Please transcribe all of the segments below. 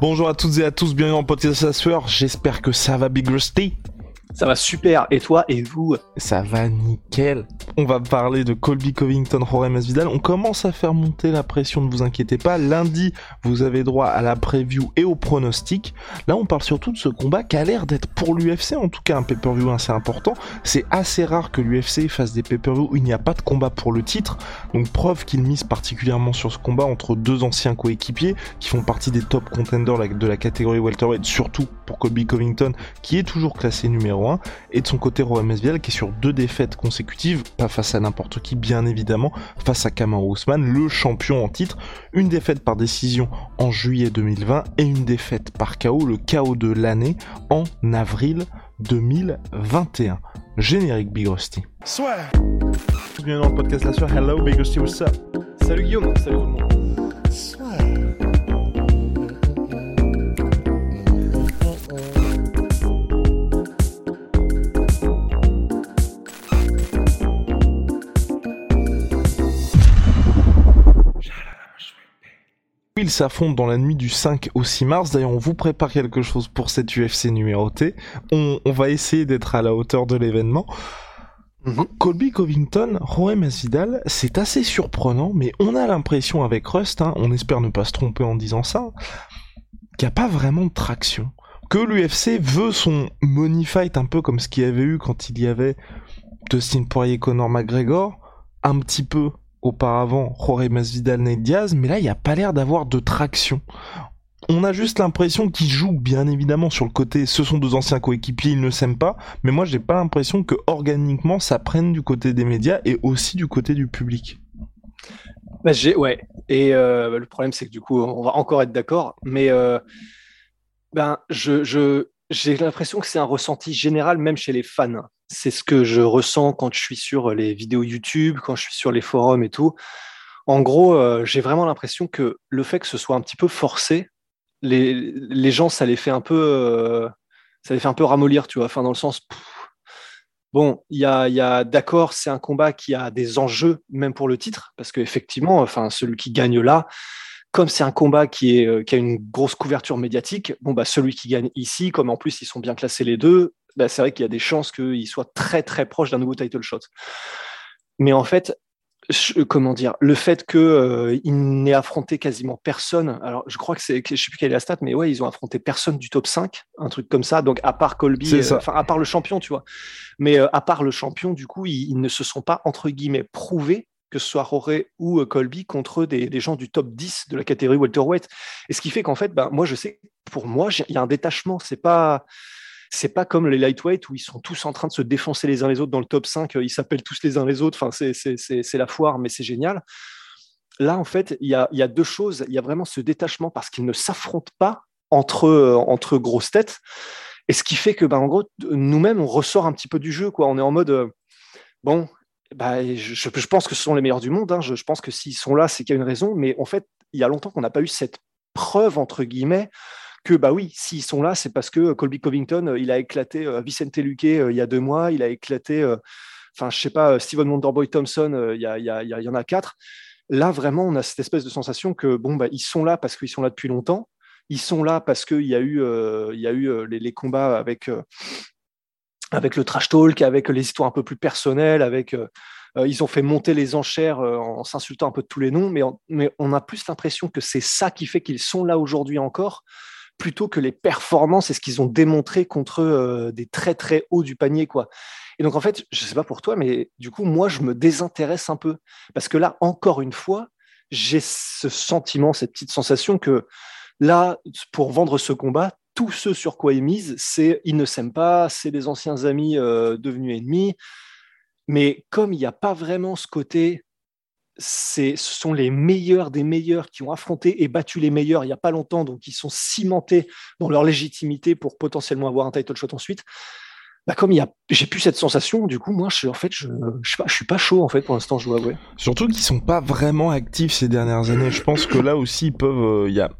Bonjour à toutes et à tous, bienvenue le podcast sueur. J'espère que ça va Big Rusty. Ça va super. Et toi et vous Ça va nickel. On va parler de Colby Covington, Jorge Masvidal. On commence à faire monter la pression, ne vous inquiétez pas. Lundi, vous avez droit à la preview et au pronostic. Là, on parle surtout de ce combat qui a l'air d'être pour l'UFC, en tout cas un pay-per-view assez important. C'est assez rare que l'UFC fasse des pay-per-view où il n'y a pas de combat pour le titre. Donc preuve qu'il mise particulièrement sur ce combat entre deux anciens coéquipiers qui font partie des top contenders de la catégorie welterweight, surtout pour Colby Covington qui est toujours classé numéro 1 et de son côté Roy Masvidal qui est sur deux défaites consécutives, pas face à n'importe qui bien évidemment, face à Kamaru Usman, le champion en titre, une défaite par décision en juillet 2020 et une défaite par KO, le KO de l'année en avril 2021. Générique Big Rusty. Soit. Bienvenue dans le podcast La Soirée. Hello Big Rusty, what's up? Salut Guillaume, salut tout le monde. Ils s'affrontent dans la nuit du 5 au 6 mars. D'ailleurs, on vous prépare quelque chose pour cette UFC numéroté. On, on va essayer d'être à la hauteur de l'événement. Mhm. Colby Covington, Roem Masvidal, c'est assez surprenant, mais on a l'impression avec Rust, hein, on espère ne pas se tromper en disant ça, qu'il n'y a pas vraiment de traction. Que l'UFC veut son money fight un peu comme ce qu'il y avait eu quand il y avait Dustin Poirier, Conor McGregor, un petit peu auparavant Jorge Masvidal, Nate Diaz, mais là il n'y a pas l'air d'avoir de traction. On a juste l'impression qu'ils jouent bien évidemment sur le côté ce sont deux anciens coéquipiers, ils ne s'aiment pas, mais moi j'ai pas l'impression que organiquement ça prenne du côté des médias et aussi du côté du public. Bah, ouais. Et euh, le problème, c'est que du coup, on va encore être d'accord. Mais euh, ben, je, j'ai l'impression que c'est un ressenti général, même chez les fans. C'est ce que je ressens quand je suis sur les vidéos YouTube, quand je suis sur les forums et tout. En gros, euh, j'ai vraiment l'impression que le fait que ce soit un petit peu forcé, les, les gens, ça les fait un peu, euh, ça les fait un peu ramollir, tu vois. Enfin, dans le sens, bon, il y a, y a d'accord, c'est un combat qui a des enjeux, même pour le titre, parce qu'effectivement, enfin, celui qui gagne là, comme c'est un combat qui, est, euh, qui a une grosse couverture médiatique, bon, bah, celui qui gagne ici, comme en plus ils sont bien classés les deux, bah, c'est vrai qu'il y a des chances qu'il soit très très proche d'un nouveau title shot. Mais en fait, je- comment dire, le fait qu'il euh, n'ait affronté quasiment personne, alors je crois que c'est, je sais plus quelle est la stat, mais ouais, ils ont affronté personne du top 5, un truc comme ça, donc à part Colby, euh, enfin à part le champion, tu vois. Mais euh, à part le champion, du coup, ils, ils ne se sont pas, entre guillemets, prouvés que ce soit Roré ou euh, Colby contre des, gens du top 10 de la catégorie welterweight. Et ce qui fait qu'en fait, ben, moi, je sais, pour moi, il y a un détachement. C'est pas, c'est pas comme les lightweight où ils sont tous en train de se défoncer les uns les autres dans le top 5. euh, Ils s'appellent tous les uns les autres. Enfin, c'est, la foire, mais c'est génial. Là, en fait, il y a, y a deux choses. Il y a vraiment ce détachement parce qu'ils ne s'affrontent pas entre, euh, entre grosses têtes. Et ce qui fait que, ben, en gros, nous-mêmes, on ressort un petit peu du jeu. Quoi. On est en mode, euh, bon, bah, je, pense que ce sont les meilleurs du monde. hein. Je, pense que s'ils sont là, c'est qu'il y a une raison. Mais en fait, il y a longtemps qu'on n'a pas eu cette preuve, entre guillemets, que, bah oui, s'ils sont là, c'est parce que Colby Covington, euh, il a éclaté euh, Vicente Luque euh, il y a deux mois, il a éclaté, euh, enfin, je sais pas, euh, Steven Wonderboy Thompson, euh, il y, a- y, y en a quatre. Là, vraiment, on a cette espèce de sensation que, bon, bah, ils sont là parce qu'ils sont là depuis longtemps. Ils sont là parce qu'il y a eu, euh, y a eu euh, les, combats avec, euh, avec le trash talk, avec les histoires un peu plus personnelles, avec. euh, euh, ils ont fait monter les enchères euh, en s'insultant un peu de tous les noms, mais on, mais on a plus l'impression que c'est ça qui fait qu'ils sont là aujourd'hui encore, plutôt que les performances et ce qu'ils ont démontré contre des très très hauts du panier, quoi. Et donc en fait, je sais pas pour toi, mais du coup, moi, je me désintéresse un peu parce que là, encore une fois, j'ai ce sentiment, cette petite sensation que là, pour vendre ce combat, tout ce sur quoi ils misent, c'est ils ne s'aiment pas, c'est des anciens amis euh, devenus ennemis. Mais comme il n'y a pas vraiment ce côté ce sont les meilleurs des meilleurs qui ont affronté et battu les meilleurs il n'y a pas longtemps, donc ils sont cimentés dans leur légitimité pour potentiellement avoir un title shot ensuite. Bah comme il y a, j'ai plus cette sensation, du coup, moi, je, en fait, je suis pas chaud, en fait, pour l'instant, je dois avouer. Surtout qu'ils sont pas vraiment actifs ces dernières années. Je pense que là aussi, ils peuvent, euh, il y a,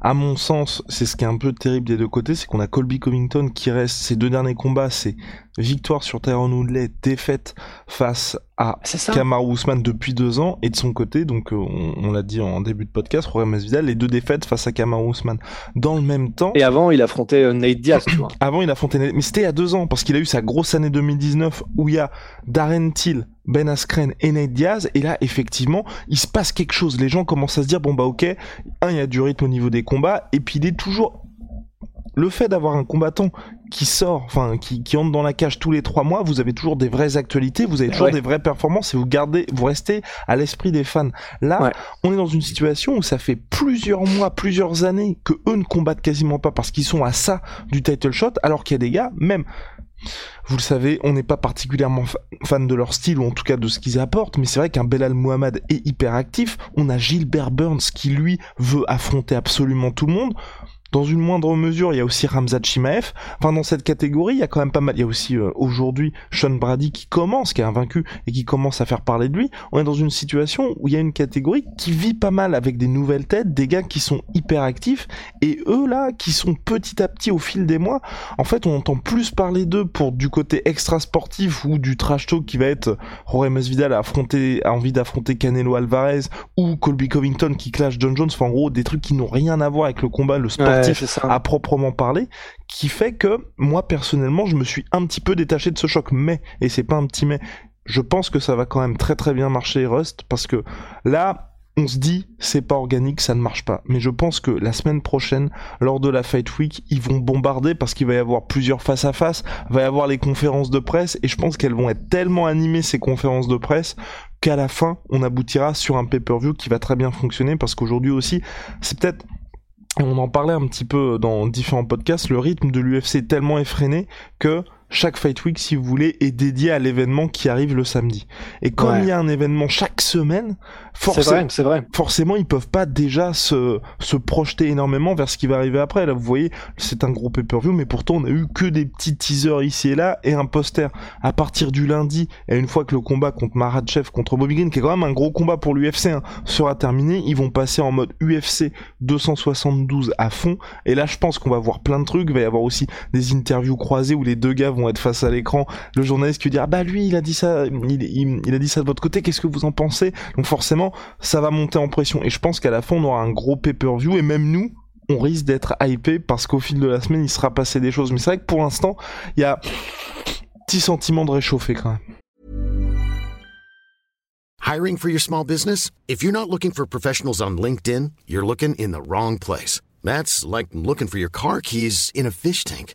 à mon sens, c'est ce qui est un peu terrible des deux côtés, c'est qu'on a Colby Covington qui reste, ses deux derniers combats, c'est victoire sur Tyrone Woodley, défaite face à Kamaru Usman depuis deux ans, et de son côté, donc euh, on, l'a dit en début de podcast, Jorge Masvidal, les deux défaites face à Kamaru Usman. Dans le même temps... Et avant, il affrontait euh, Nate Diaz, tu vois. Avant, il affrontait Nate... Mais c'était il y a deux ans, parce qu'il a eu sa grosse année 2019, où il y a Darren Till, Ben Askren et Nate Diaz, et là, effectivement, il se passe quelque chose. Les gens commencent à se dire, bon bah ok, un, il y a du rythme au niveau des combats, et puis il est toujours le fait d'avoir un combattant qui sort, enfin qui, qui, entre dans la cage tous les trois mois, vous avez toujours des vraies actualités, vous avez toujours des vraies performances et vous gardez, vous restez à l'esprit des fans. Là, on est dans une situation où ça fait plusieurs mois, plusieurs années que eux ne combattent quasiment pas parce qu'ils sont à ça du title shot, alors qu'il y a des gars, même vous le savez, on n'est pas particulièrement fan de leur style ou en tout cas de ce qu'ils apportent, mais c'est vrai qu'un Belal Mohamed est hyper actif. On a Gilbert Burns qui lui veut affronter absolument tout le monde. Dans une moindre mesure, il y a aussi Ramzat Chimaev. Enfin, dans cette catégorie, il y a quand même pas mal. Il y a aussi euh, aujourd'hui Sean Brady qui commence, qui est invaincu et qui commence à faire parler de lui. On est dans une situation où il y a une catégorie qui vit pas mal avec des nouvelles têtes, des gars qui sont hyper actifs et eux là, qui sont petit à petit au fil des mois. En fait, on entend plus parler d'eux pour du côté extra sportif ou du trash talk qui va être Jorge Masvidal a affronté, a envie d'affronter Canelo Alvarez ou Colby Covington qui clash John Jones. Enfin, en gros, des trucs qui n'ont rien à voir avec le combat, le sport à proprement parler, qui fait que moi personnellement je me suis un petit peu détaché de ce choc. Mais, et c'est pas un petit mais, je pense que ça va quand même très très bien marcher Rust parce que là on se dit c'est pas organique, ça ne marche pas. Mais je pense que la semaine prochaine, lors de la Fight Week, ils vont bombarder parce qu'il va y avoir plusieurs face à face, va y avoir les conférences de presse et je pense qu'elles vont être tellement animées ces conférences de presse qu'à la fin, on aboutira sur un pay-per-view qui va très bien fonctionner parce qu'aujourd'hui aussi, c'est peut-être on en parlait un petit peu dans différents podcasts, le rythme de l'UFC est tellement effréné que chaque Fight Week, si vous voulez, est dédié à l'événement qui arrive le samedi. Et comme il y a un événement chaque semaine, forcément, vrai. forcément, ils peuvent pas déjà se, se projeter énormément vers ce qui va arriver après. Là, vous voyez, c'est un gros pay-per-view, mais pourtant, on a eu que des petits teasers ici et là et un poster. À partir du lundi, et une fois que le combat contre Maratchev, contre Bobby Green, qui est quand même un gros combat pour l'UFC, hein, sera terminé, ils vont passer en mode UFC 272 à fond. Et là, je pense qu'on va voir plein de trucs. Il va y avoir aussi des interviews croisées où les deux gars vont être face à l'écran, le journaliste qui dit ah bah lui il a dit ça, il, a dit ça de votre côté, qu'est-ce que vous en pensez? Donc forcément ça va monter en pression et je pense qu'à la fin on aura un gros pay-per-view et même nous on risque d'être hypé parce qu'au fil de la semaine il sera passé des choses. Mais c'est vrai que pour l'instant il y a petit sentiment de réchauffer quand même. Hiring for your small business? If you're not looking for professionals on LinkedIn, you're looking in the wrong place. That's like looking for your car keys in a fish tank.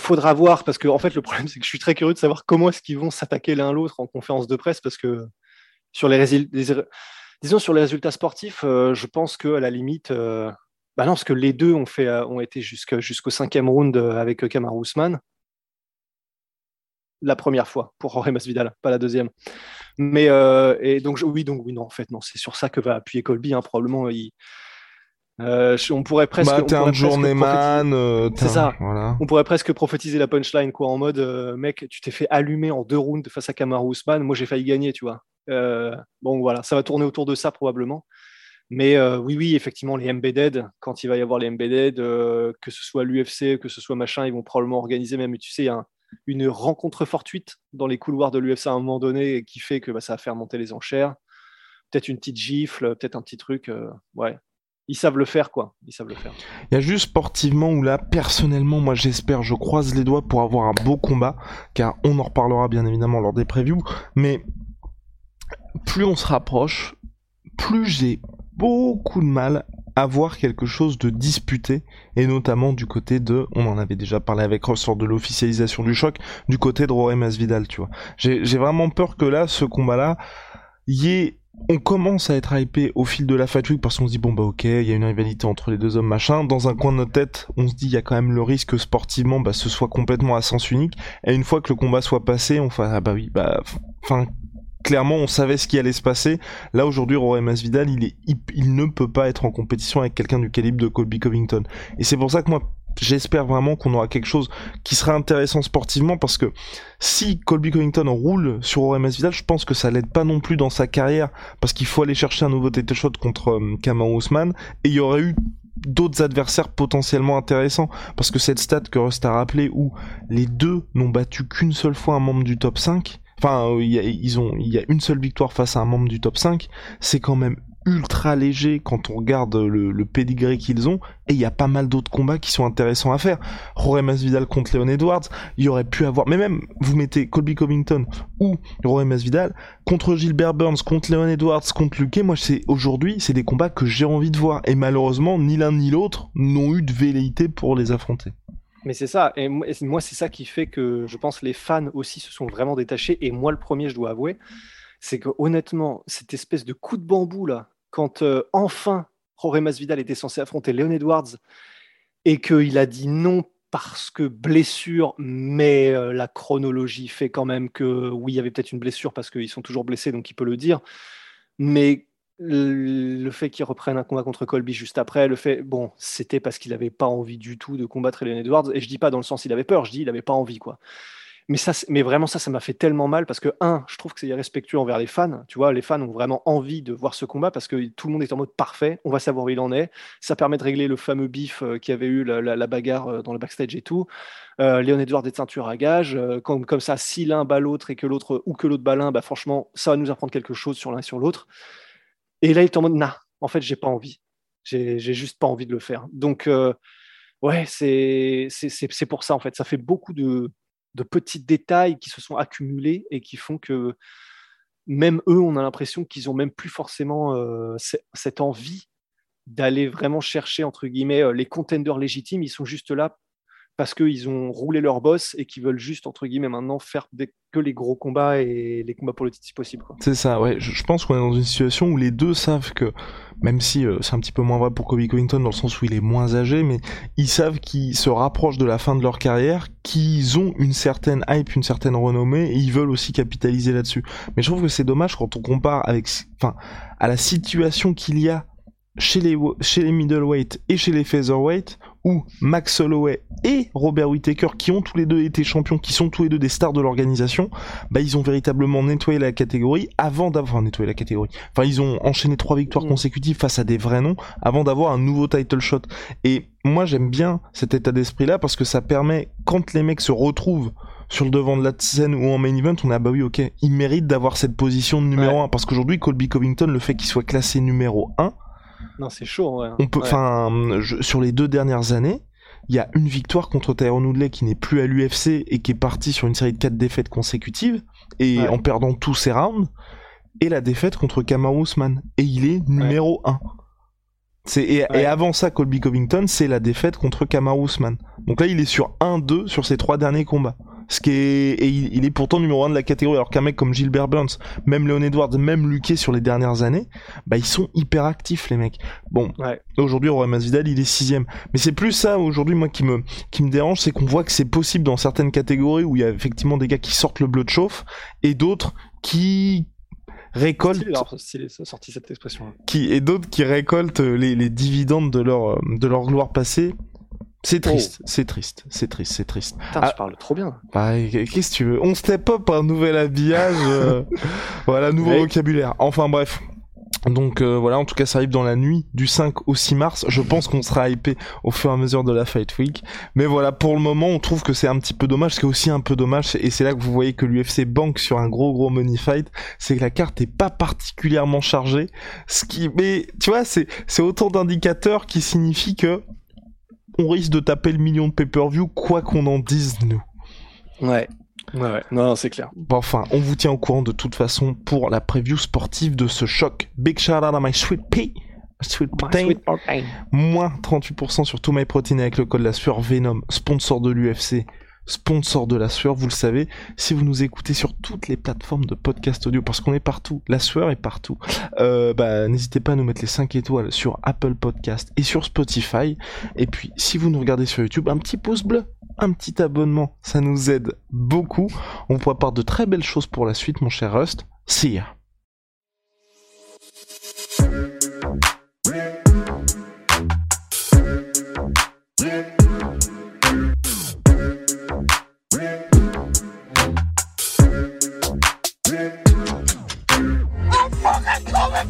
faudra voir parce que en fait le problème c'est que je suis très curieux de savoir comment est-ce qu'ils vont s'attaquer l'un l'autre en conférence de presse parce que sur les disons sur les résultats sportifs euh, je pense que à la limite euh, bah non parce que les deux ont fait euh, ont été jusqu'au cinquième round avec Kamaru Usman la première fois pour Jorge Masvidal pas la deuxième. Mais et donc oui donc oui non en fait non c'est sur ça que va appuyer Colby hein, probablement il euh, on pourrait presque. Bah, t'es un journeyman. Euh, c'est ça. On pourrait presque prophétiser la punchline, quoi, en mode, euh, mec, tu t'es fait allumer en deux rounds face à Kamaru Usman. Moi, j'ai failli gagner, tu vois. bon, voilà, ça va tourner autour de ça probablement. Mais oui, oui, effectivement, les embedded, quand il va y avoir les embedded, que ce soit l'UFC, que ce soit machin, ils vont probablement organiser même, tu sais, une rencontre fortuite dans les couloirs de l'UFC à un moment donné qui fait que bah, ça va faire monter les enchères. Peut-être une petite gifle, peut-être un petit truc. ouais, ils savent le faire, quoi. Ils savent le faire. Il y a juste sportivement où là, personnellement, moi j'espère, je croise les doigts pour avoir un beau combat, car on en reparlera bien évidemment lors des previews, mais plus on se rapproche, plus j'ai beaucoup de mal à voir quelque chose de disputé, et notamment du côté de, on en avait déjà parlé avec Ross lors de l'officialisation du choc, du côté de Rory Masvidal, tu vois. J'ai vraiment peur que là, ce combat-là, y ait on commence à être hypé au fil de la Fight Week parce qu'on se dit bon bah ok il y a une rivalité entre les deux hommes machin. Dans un coin de notre tête on se dit il y a quand même le risque que sportivement bah ce soit complètement à sens unique. Et une fois que le combat soit passé on fait ah bah oui bah enfin clairement on savait ce qui allait se passer. Là aujourd'hui Rory Masvidal il est il, ne peut pas être en compétition avec quelqu'un du calibre de Colby Covington. Et c'est pour ça que moi j'espère vraiment qu'on aura quelque chose qui sera intéressant sportivement parce que si Colby Covington roule sur OMS Vidal, je pense que ça l'aide pas non plus dans sa carrière parce qu'il faut aller chercher un nouveau title shot contre euh, Kamau Ousmane et il y aurait eu d'autres adversaires potentiellement intéressants parce que cette stat que Rust a rappelé où les deux n'ont battu qu'une seule fois un membre du top 5 enfin il y a, ils ont il y a une seule victoire face à un membre du top 5 c'est quand même ultra léger quand on regarde le, le pédigré qu'ils ont et il y a pas mal d'autres combats qui sont intéressants à faire. Jorge Masvidal contre Leon Edwards, il y aurait pu avoir, mais même vous mettez Colby Covington ou Jorge Masvidal contre Gilbert Burns, contre Leon Edwards, contre Luque, moi c'est aujourd'hui c'est des combats que j'ai envie de voir et malheureusement ni l'un ni l'autre n'ont eu de velléité pour les affronter. Mais c'est ça, et moi c'est ça qui fait que je pense les fans aussi se sont vraiment détachés et moi le premier je dois avouer, c'est que honnêtement cette espèce de coup de bambou là quand euh, enfin Jorge Masvidal était censé affronter Leon Edwards et qu'il a dit non parce que blessure, mais euh, la chronologie fait quand même que oui, il y avait peut-être une blessure parce qu'ils sont toujours blessés, donc il peut le dire. Mais le fait qu'il reprenne un combat contre Colby juste après, le fait, bon, c'était parce qu'il n'avait pas envie du tout de combattre Leon Edwards. Et je dis pas dans le sens il avait peur, je dis il n'avait pas envie, quoi. Mais, ça, mais vraiment, ça, ça m'a fait tellement mal parce que, un, je trouve que c'est irrespectueux envers les fans. Tu vois, les fans ont vraiment envie de voir ce combat parce que tout le monde est en mode parfait, on va savoir où il en est. Ça permet de régler le fameux bif euh, qui avait eu la, bagarre euh, dans le backstage et tout. Euh, Léon Edouard des ceintures à gage. comme, comme ça, si l'un bat l'autre et que l'autre ou que l'autre bat l'un, bah, franchement, ça va nous apprendre quelque chose sur l'un et sur l'autre. Et là, il est en mode, nah, en fait, j'ai pas envie. J'ai juste pas envie de le faire. Donc, ouais, c'est pour ça, en fait. Ça fait beaucoup de de petits détails qui se sont accumulés et qui font que même eux, on a l'impression qu'ils ont même plus forcément euh, cette envie d'aller vraiment chercher entre guillemets euh, les contenders légitimes. Ils sont juste là parce qu'ils ont roulé leur boss et qu'ils veulent juste, entre guillemets, maintenant faire que les gros combats et les combats pour le titre si possible. C'est ça, ouais. Je, pense qu'on est dans une situation où les deux savent que, même si euh, c'est un petit peu moins vrai pour Kobe Covington dans le sens où il est moins âgé, mais ils savent qu'ils se rapprochent de la fin de leur carrière, qu'ils ont une certaine hype, une certaine renommée, et ils veulent aussi capitaliser là-dessus. Mais je trouve que c'est dommage quand on compare avec, enfin, à la situation qu'il y a chez les, chez les middleweight et chez les featherweight, où Max Holloway et Robert Whittaker, qui ont tous les deux été champions, qui sont tous les deux des stars de l'organisation, bah ils ont véritablement nettoyé la catégorie avant d'avoir nettoyé la catégorie. Enfin, ils ont enchaîné trois victoires mm. consécutives face à des vrais noms avant d'avoir un nouveau title shot. Et moi, j'aime bien cet état d'esprit-là parce que ça permet, quand les mecs se retrouvent sur le devant de la scène ou en main event, on a bah oui, ok, ils méritent d'avoir cette position de numéro 1 parce qu'aujourd'hui, Colby Covington, le fait qu'il soit classé numéro 1, non, c'est chaud. Ouais. On peut, enfin, sur les deux dernières années, il y a une victoire contre Tyrone Woodley qui n'est plus à l'UFC et qui est parti sur une série de quatre défaites consécutives et en perdant tous ses rounds, et la défaite contre Kamaru Usman et il est numéro 1. C'est, et, avant ça, Colby Covington, c'est la défaite contre Kamaru Usman. Donc là, il est sur 1-2 sur ses trois derniers combats ce qui est et il, est pourtant numéro un de la catégorie alors qu'un mec comme Gilbert Burns même Leon Edwards même Luque sur les dernières années bah ils sont hyper actifs les mecs. Bon ouais. aujourd'hui Roy Masvidal il est sixième. Mais c'est plus ça aujourd'hui moi qui me qui me dérange c'est qu'on voit que c'est possible dans certaines catégories où il y a effectivement des gars qui sortent le bleu de chauffe et d'autres qui récoltent sorti cette expression qui et d'autres qui récoltent les, les dividendes de leur de leur gloire passée c'est triste, oh. c'est triste, c'est triste, c'est triste. Putain, tu ah. parles trop bien. Bah, qu'est-ce que tu veux? On step up un nouvel habillage, euh, voilà, nouveau vocabulaire. Enfin bref. Donc euh, voilà, en tout cas ça arrive dans la nuit du 5 au 6 mars. Je pense qu'on sera hypé au fur et à mesure de la Fight Week. Mais voilà, pour le moment, on trouve que c'est un petit peu dommage. Ce qui est aussi un peu dommage, et c'est là que vous voyez que l'UFC banque sur un gros gros money fight, c'est que la carte est pas particulièrement chargée. Ce qui, mais tu vois, c'est c'est autant d'indicateurs qui signifient que on risque de taper le million de pay-per-view, quoi qu'on en dise, nous. Ouais. Ouais, non, c'est clair. Bon, enfin, on vous tient au courant de toute façon pour la preview sportive de ce choc. Big shout out à my sweet pea Sweet Protein. Moins 38% sur tout MyProtein avec le code la sueur Venom, sponsor de l'UFC, sponsor de la sueur, vous le savez. Si vous nous écoutez sur toutes les plateformes de podcast audio, parce qu'on est partout, la sueur est partout, euh, bah, n'hésitez pas à nous mettre les 5 étoiles sur Apple Podcast et sur Spotify. Et puis, si vous nous regardez sur YouTube, un petit pouce bleu, un petit abonnement, ça nous aide beaucoup. On pourra part de très belles choses pour la suite, mon cher Rust. See ya.